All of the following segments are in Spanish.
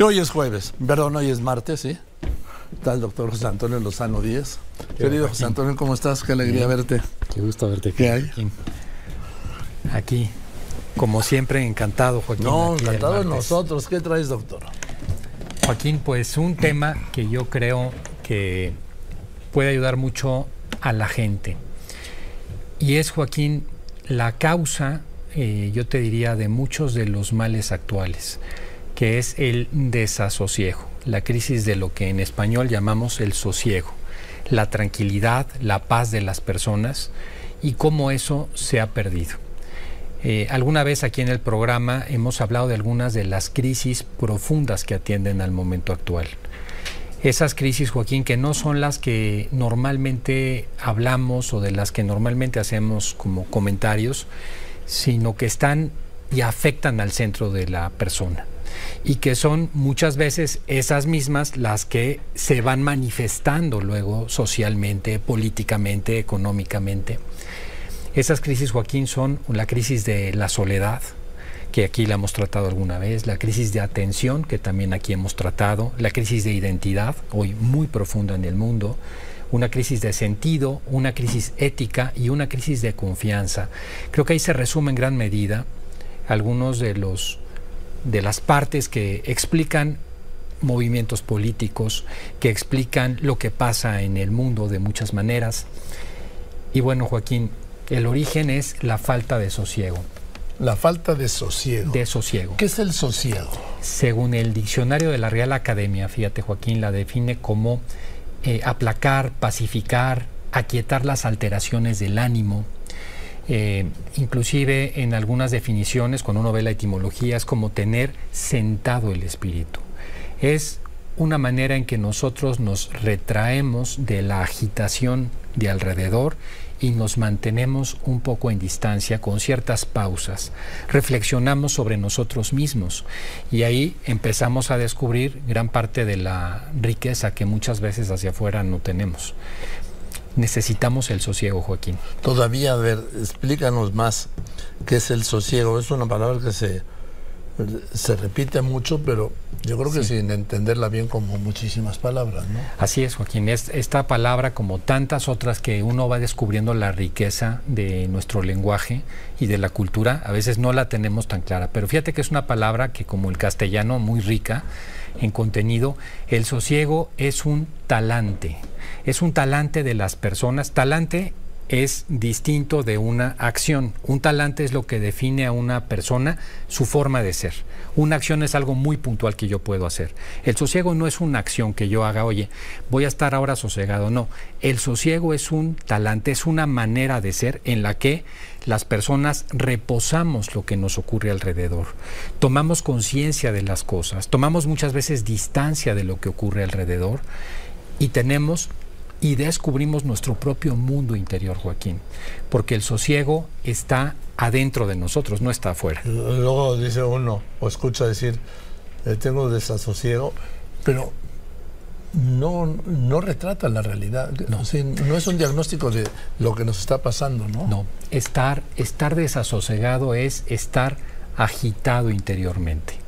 Hoy es jueves, perdón, hoy es martes, ¿sí? Está el doctor José Antonio Lozano Díez. Querido José Antonio, ¿cómo estás? Qué alegría verte. Qué gusto verte. ¿Qué hay? Aquí, como siempre, encantado, Joaquín. No, aquí encantado de nosotros. ¿Qué traes, doctor? Joaquín, pues un tema que yo creo que puede ayudar mucho a la gente. Y es, Joaquín, la causa, eh, yo te diría, de muchos de los males actuales, que es el desasosiego, la crisis de lo que en español llamamos el sosiego, la tranquilidad, la paz de las personas y cómo eso se ha perdido. Eh, alguna vez aquí en el programa hemos hablado de algunas de las crisis profundas que atienden al momento actual. Esas crisis, Joaquín, que no son las que normalmente hablamos o de las que normalmente hacemos como comentarios, sino que están y afectan al centro de la persona. Y que son muchas veces esas mismas las que se van manifestando luego socialmente, políticamente, económicamente. Esas crisis, Joaquín, son la crisis de la soledad, que aquí la hemos tratado alguna vez, la crisis de atención, que también aquí hemos tratado, la crisis de identidad, hoy muy profunda en el mundo, una crisis de sentido, una crisis ética y una crisis de confianza. Creo que ahí se resume en gran medida algunos de los de las partes que explican movimientos políticos, que explican lo que pasa en el mundo de muchas maneras. Y bueno, Joaquín, el origen es la falta de sosiego. La falta de sosiego. De sosiego. ¿Qué es el sosiego? Según el diccionario de la Real Academia, fíjate Joaquín, la define como eh, aplacar, pacificar, aquietar las alteraciones del ánimo. Eh, inclusive en algunas definiciones, cuando uno ve la etimología, es como tener sentado el espíritu. Es una manera en que nosotros nos retraemos de la agitación de alrededor y nos mantenemos un poco en distancia con ciertas pausas. Reflexionamos sobre nosotros mismos y ahí empezamos a descubrir gran parte de la riqueza que muchas veces hacia afuera no tenemos. Necesitamos el sosiego, Joaquín. Todavía, a ver, explícanos más qué es el sosiego. Es una palabra que se, se repite mucho, pero yo creo que Sí. sin entenderla bien como muchísimas palabras, ¿no? Así es, Joaquín. Es, esta palabra, como tantas otras que uno va descubriendo la riqueza de nuestro lenguaje y de la cultura, a veces no la tenemos tan clara. Pero fíjate que es una palabra que, como el castellano, muy rica en contenido. El sosiego es un talante. Es un talante de las personas. Talante es distinto de una acción. Un talante es lo que define a una persona su forma de ser. Una acción es algo muy puntual que yo puedo hacer. El sosiego no es una acción que yo haga, oye, voy a estar ahora sosegado. No, el sosiego es un talante, es una manera de ser en la que las personas reposamos lo que nos ocurre alrededor. Tomamos conciencia de las cosas, tomamos muchas veces distancia de lo que ocurre alrededor y tenemos y descubrimos nuestro propio mundo interior, Joaquín, porque el sosiego está adentro de nosotros, no está afuera. Luego dice uno, o escucha decir, eh, tengo desasosiego, pero no, no retrata la realidad. No. No es un diagnóstico de lo que nos está pasando, ¿no? No, estar, estar desasosegado es estar agitado interiormente.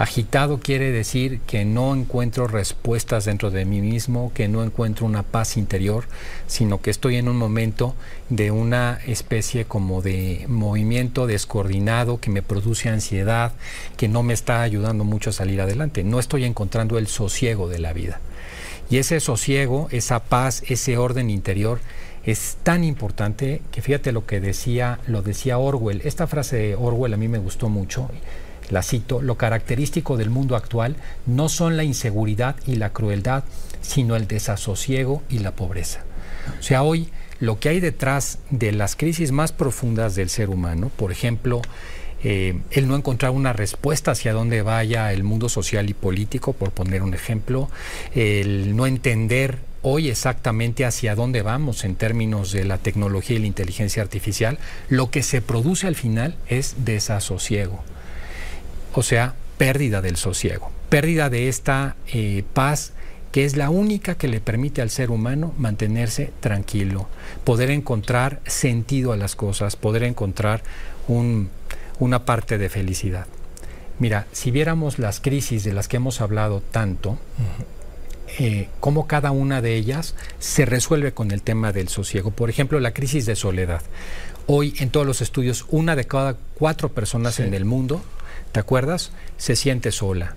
Agitado quiere decir que no encuentro respuestas dentro de mí mismo, que no encuentro una paz interior, sino que estoy en un momento de una especie como de movimiento descoordinado que me produce ansiedad, que no me está ayudando mucho a salir adelante. No estoy encontrando el sosiego de la vida. Y ese sosiego, esa paz, ese orden interior es tan importante que fíjate lo que decía, lo decía Orwell. Esta frase de Orwell a mí me gustó mucho. La cito, lo característico del mundo actual no son la inseguridad y la crueldad, sino el desasosiego y la pobreza. O sea, hoy lo que hay detrás de las crisis más profundas del ser humano, por ejemplo, eh, el no encontrar una respuesta hacia dónde vaya el mundo social y político, por poner un ejemplo, el no entender hoy exactamente hacia dónde vamos en términos de la tecnología y la inteligencia artificial, lo que se produce al final es desasosiego, o sea, pérdida del sosiego, pérdida de esta eh, paz que es la única que le permite al ser humano mantenerse tranquilo, poder encontrar sentido a las cosas, poder encontrar un, una parte de felicidad. Mira, si viéramos las crisis de las que hemos hablado tanto, eh, cómo cada una de ellas se resuelve con el tema del sosiego. Por ejemplo, la crisis de soledad. Hoy en todos los estudios, una de cada cuatro personas en el mundo, ¿te acuerdas? Se siente sola.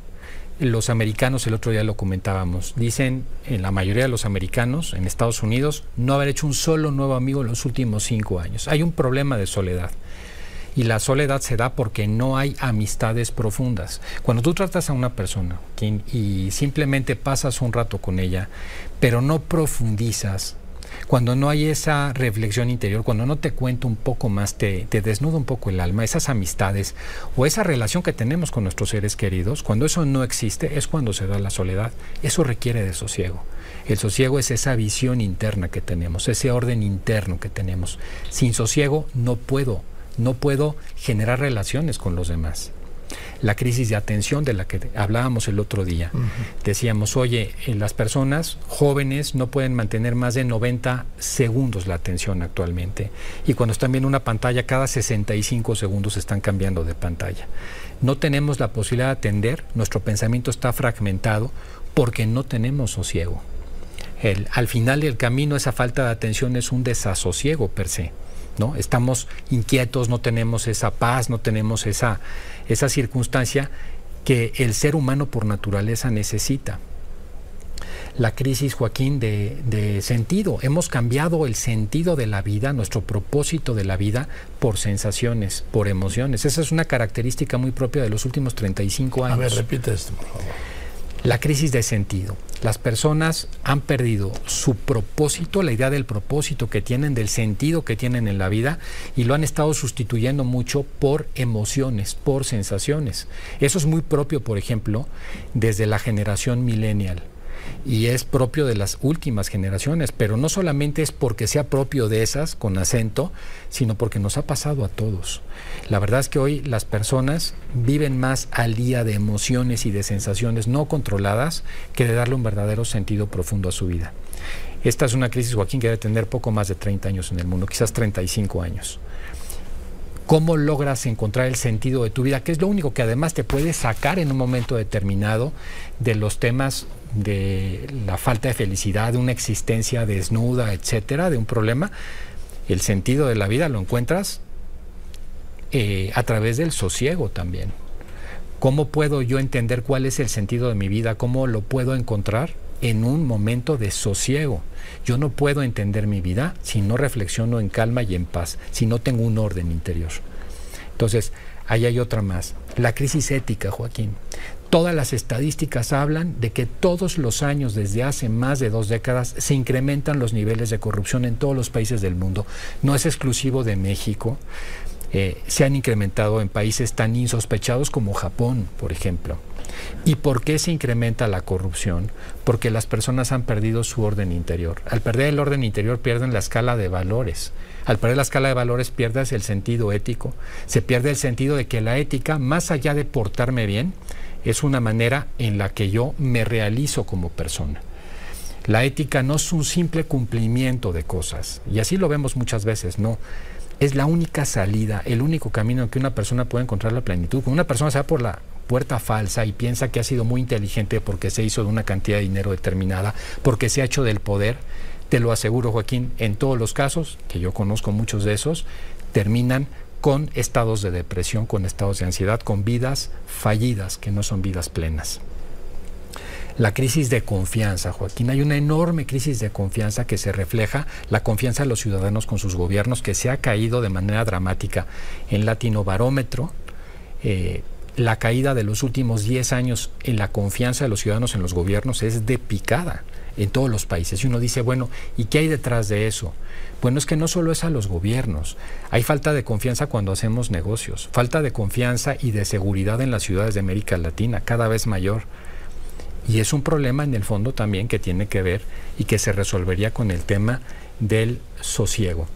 Los americanos, el otro día lo comentábamos, dicen en la mayoría de los americanos en Estados Unidos no haber hecho un solo nuevo amigo en los últimos cinco años. Hay un problema de soledad. Y la soledad se da porque no hay amistades profundas. Cuando tú tratas a una persona y simplemente pasas un rato con ella, pero no profundizas, cuando no hay esa reflexión interior, cuando no te cuento un poco más, te, te, desnuda un poco el alma, esas amistades o esa relación que tenemos con nuestros seres queridos, cuando eso no existe es cuando se da la soledad. Eso requiere de sosiego. El sosiego es esa visión interna que tenemos, ese orden interno que tenemos. Sin sosiego no puedo no puedo generar relaciones con los demás. La crisis de atención de la que hablábamos el otro día. Decíamos, oye, eh, las personas jóvenes no pueden mantener más de 90 segundos la atención actualmente. Y cuando están viendo una pantalla, cada 65 segundos están cambiando de pantalla. No tenemos la posibilidad de atender, nuestro pensamiento está fragmentado porque no tenemos sosiego. El, al final del camino esa falta de atención es un desasosiego per se. ¿No? Estamos inquietos, no tenemos esa paz, no tenemos esa, esa circunstancia que el ser humano por naturaleza necesita. La crisis, Joaquín, de, de, sentido. Hemos cambiado el sentido de la vida, nuestro propósito de la vida, por sensaciones, por emociones. Esa es una característica muy propia de los últimos 35 años. A ver, repite esto, por favor. La crisis de sentido. Las personas han perdido su propósito, la idea del propósito que tienen, del sentido que tienen en la vida, y lo han estado sustituyendo mucho por emociones, por sensaciones. Eso es muy propio, por ejemplo, desde la generación millennial y es propio de las últimas generaciones, pero no solamente es porque sea propio de esas con acento, sino porque nos ha pasado a todos. La verdad es que hoy las personas viven más al día de emociones y de sensaciones no controladas que de darle un verdadero sentido profundo a su vida. Esta es una crisis, Joaquín, que debe tener poco más de 30 años en el mundo, quizás 35 años. ¿Cómo logras encontrar el sentido de tu vida? Que es lo único que además te puede sacar en un momento determinado de los temas de la falta de felicidad, de una existencia desnuda, etcétera, de un problema, el sentido de la vida lo encuentras eh, a través del sosiego también. ¿Cómo puedo yo entender cuál es el sentido de mi vida? ¿Cómo lo puedo encontrar? En un momento de sosiego. Yo no puedo entender mi vida si no reflexiono en calma y en paz, si no tengo un orden interior. Entonces, ahí hay otra más. La crisis ética, Joaquín. Todas las estadísticas hablan de que todos los años, desde hace más de dos décadas, se incrementan los niveles de corrupción en todos los países del mundo. No es exclusivo de México. Eh, se han incrementado en países tan insospechados como Japón, por ejemplo. ¿Y por qué se incrementa la corrupción? Porque las personas han perdido su orden interior. Al perder el orden interior pierden la escala de valores. Al perder la escala de valores pierdes el sentido ético. Se pierde el sentido de que la ética, más allá de portarme bien, es una manera en la que yo me realizo como persona. La ética no es un simple cumplimiento de cosas, y así lo vemos muchas veces, no. Es la única salida, el único camino en que una persona puede encontrar la plenitud. Cuando una persona se va por la puerta falsa y piensa que ha sido muy inteligente porque se hizo de una cantidad de dinero determinada, porque se ha hecho del poder, te lo aseguro Joaquín, en todos los casos, que yo conozco muchos de esos, terminan con estados de depresión, con estados de ansiedad, con vidas fallidas, que no son vidas plenas. La crisis de confianza, Joaquín, hay una enorme crisis de confianza que se refleja la confianza de los ciudadanos con sus gobiernos, que se ha caído de manera dramática en Latino Barómetro. Eh, la caída de los últimos 10 años en la confianza de los ciudadanos en los gobiernos es de picada en todos los países. Y uno dice, bueno, ¿y qué hay detrás de eso? Bueno, es que no solo es a los gobiernos, hay falta de confianza cuando hacemos negocios, falta de confianza y de seguridad en las ciudades de América Latina, cada vez mayor. Y es un problema en el fondo también que tiene que ver y que se resolvería con el tema del sosiego.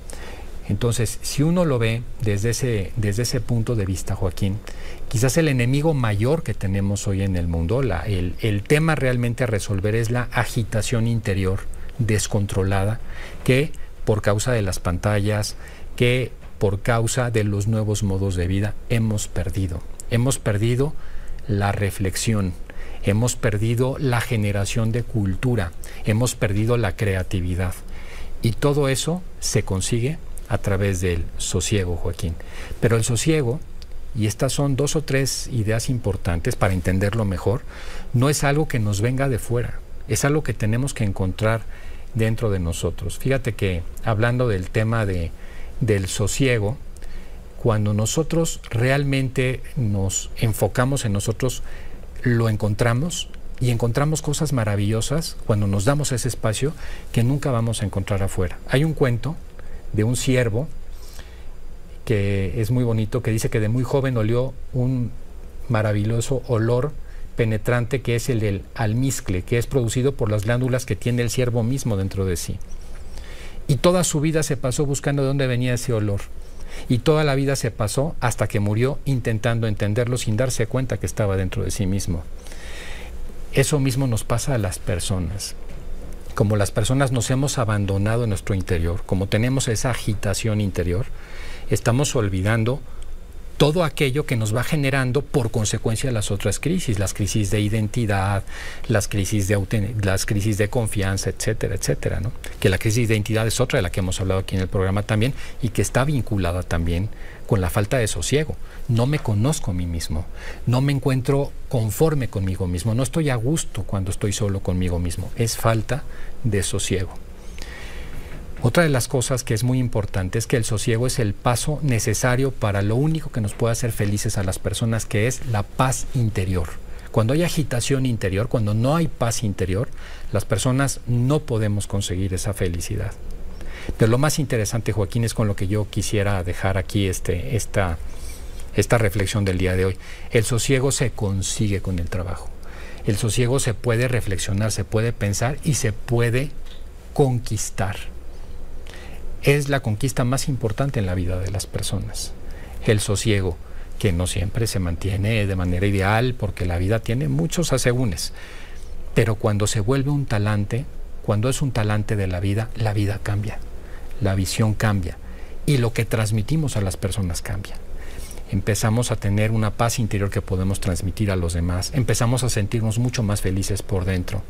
Entonces, si uno lo ve desde ese, desde ese punto de vista, Joaquín, quizás el enemigo mayor que tenemos hoy en el mundo, el, el tema realmente a resolver es la agitación interior descontrolada que por causa de las pantallas, que por causa de los nuevos modos de vida hemos perdido. Hemos perdido la reflexión, hemos perdido la generación de cultura, hemos perdido la creatividad. Y todo eso se consigue a través del sosiego, Joaquín. Pero el sosiego, y estas son dos o tres ideas importantes para entenderlo mejor, no es algo que nos venga de fuera, es algo que tenemos que encontrar dentro de nosotros. Fíjate que hablando del tema de, del sosiego, cuando nosotros realmente nos enfocamos en nosotros, lo encontramos y encontramos cosas maravillosas cuando nos damos ese espacio que nunca vamos a encontrar afuera. Hay un cuento de un ciervo que es muy bonito, que dice que de muy joven olió un maravilloso olor penetrante que es el del almizcle, que es producido por las glándulas que tiene el ciervo mismo dentro de sí. Y toda su vida se pasó buscando de dónde venía ese olor. Y toda la vida se pasó hasta que murió intentando entenderlo sin darse cuenta que estaba dentro de sí mismo. Eso mismo nos pasa a las personas. Como las personas nos hemos abandonado en nuestro interior, como tenemos esa agitación interior, estamos olvidando todo aquello que nos va generando por consecuencia las otras crisis, las crisis de identidad, las crisis de las crisis de confianza, etcétera, etcétera, ¿no? Que la crisis de identidad es otra de la que hemos hablado aquí en el programa también y que está vinculada también con la falta de sosiego. No me conozco a mí mismo, no me encuentro conforme conmigo mismo, no estoy a gusto cuando estoy solo conmigo mismo, es falta de sosiego. Otra de las cosas que es muy importante es que el sosiego es el paso necesario para lo único que nos puede hacer felices a las personas, que es la paz interior. Cuando hay agitación interior, cuando no hay paz interior, las personas no podemos conseguir esa felicidad. Pero lo más interesante, Joaquín, es con lo que yo quisiera dejar aquí este, esta, esta reflexión del día de hoy. El sosiego se consigue con el trabajo. El sosiego se puede reflexionar, se puede pensar y se puede conquistar es la conquista más importante en la vida de las personas. El sosiego, que no siempre se mantiene de manera ideal porque la vida tiene muchos asegúnes. Pero cuando se vuelve un talante, cuando es un talante de la vida, la vida cambia, la visión cambia y lo que transmitimos a las personas cambia. Empezamos a tener una paz interior que podemos transmitir a los demás, empezamos a sentirnos mucho más felices por dentro,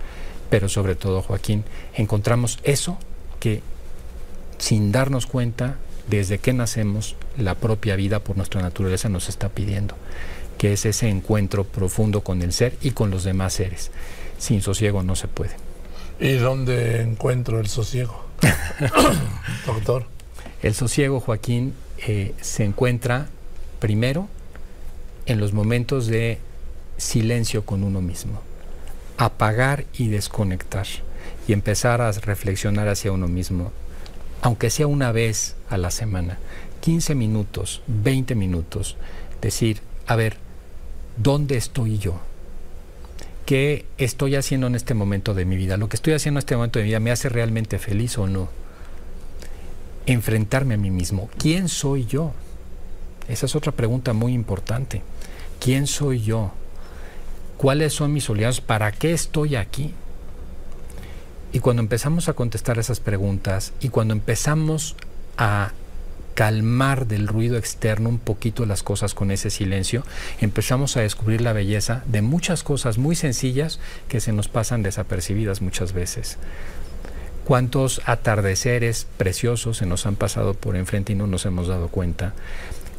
pero sobre todo, Joaquín, encontramos eso que sin darnos cuenta, desde que nacemos, la propia vida por nuestra naturaleza nos está pidiendo, que es ese encuentro profundo con el ser y con los demás seres. Sin sosiego no se puede. ¿Y dónde encuentro el sosiego? Doctor. El sosiego, Joaquín, eh, se encuentra primero en los momentos de silencio con uno mismo. Apagar y desconectar y empezar a reflexionar hacia uno mismo aunque sea una vez a la semana, 15 minutos, 20 minutos, decir, a ver, ¿dónde estoy yo? ¿Qué estoy haciendo en este momento de mi vida? ¿Lo que estoy haciendo en este momento de mi vida me hace realmente feliz o no? Enfrentarme a mí mismo. ¿Quién soy yo? Esa es otra pregunta muy importante. ¿Quién soy yo? ¿Cuáles son mis oleados? ¿Para qué estoy aquí? Y cuando empezamos a contestar esas preguntas y cuando empezamos a calmar del ruido externo un poquito las cosas con ese silencio, empezamos a descubrir la belleza de muchas cosas muy sencillas que se nos pasan desapercibidas muchas veces. Cuántos atardeceres preciosos se nos han pasado por enfrente y no nos hemos dado cuenta.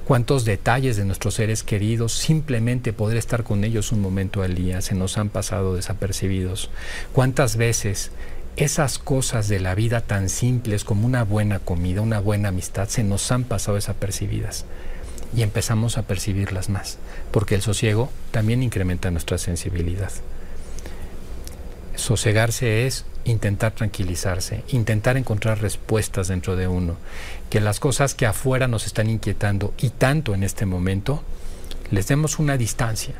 Cuántos detalles de nuestros seres queridos, simplemente poder estar con ellos un momento al día, se nos han pasado desapercibidos. Cuántas veces esas cosas de la vida tan simples como una buena comida, una buena amistad, se nos han pasado desapercibidas y empezamos a percibirlas más, porque el sosiego también incrementa nuestra sensibilidad. Sosegarse es intentar tranquilizarse, intentar encontrar respuestas dentro de uno, que las cosas que afuera nos están inquietando y tanto en este momento, les demos una distancia.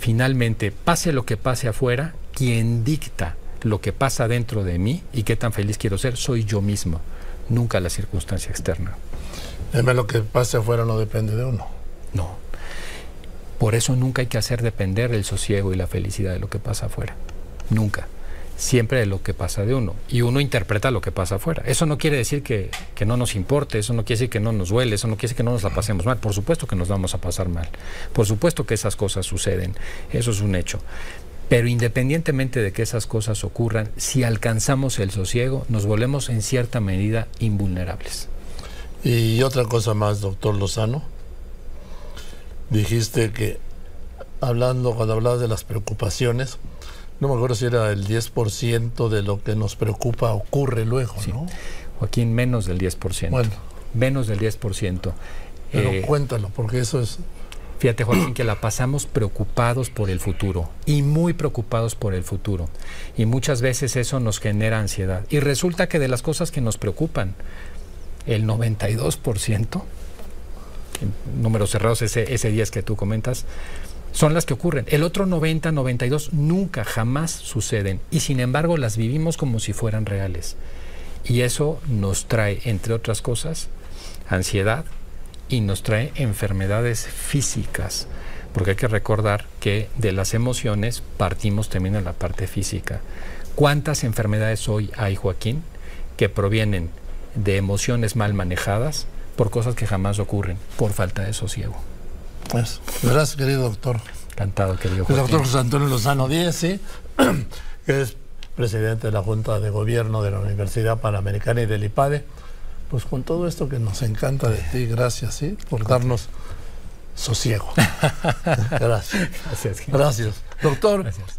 Finalmente, pase lo que pase afuera, quien dicta lo que pasa dentro de mí y qué tan feliz quiero ser, soy yo mismo, nunca la circunstancia externa. Además, lo que pase afuera no depende de uno. No. Por eso nunca hay que hacer depender el sosiego y la felicidad de lo que pasa afuera. Nunca. siempre de lo que pasa de uno y uno interpreta lo que pasa afuera. Eso no quiere decir que, que, no nos importe, eso no quiere decir que no nos duele, eso no quiere decir que no nos la pasemos mal. Por supuesto que nos vamos a pasar mal, por supuesto que esas cosas suceden, eso es un hecho. Pero independientemente de que esas cosas ocurran, si alcanzamos el sosiego, nos volvemos en cierta medida invulnerables. Y otra cosa más, doctor Lozano, dijiste que hablando, cuando hablabas de las preocupaciones, no me acuerdo si era el 10% de lo que nos preocupa ocurre luego, ¿no? Joaquín, menos del 10%. Bueno. Menos del 10%. Pero eh, cuéntalo, porque eso es... Fíjate, Joaquín, que la pasamos preocupados por el futuro y muy preocupados por el futuro. Y muchas veces eso nos genera ansiedad. Y resulta que de las cosas que nos preocupan, el 92%, números cerrados, ese, ese 10 que tú comentas, son las que ocurren. El otro 90, 92 nunca, jamás suceden. Y sin embargo las vivimos como si fueran reales. Y eso nos trae, entre otras cosas, ansiedad y nos trae enfermedades físicas. Porque hay que recordar que de las emociones partimos también en la parte física. ¿Cuántas enfermedades hoy hay, Joaquín, que provienen de emociones mal manejadas por cosas que jamás ocurren, por falta de sosiego? Pues, gracias, querido doctor. Encantado, querido El doctor José Antonio Lozano Díez, ¿sí? que es presidente de la Junta de Gobierno de la Universidad Panamericana y del IPADE. Pues con todo esto que nos encanta de ti, gracias, ¿sí? Por darnos sosiego. gracias. Gracias. Gracias. Doctor. Gracias.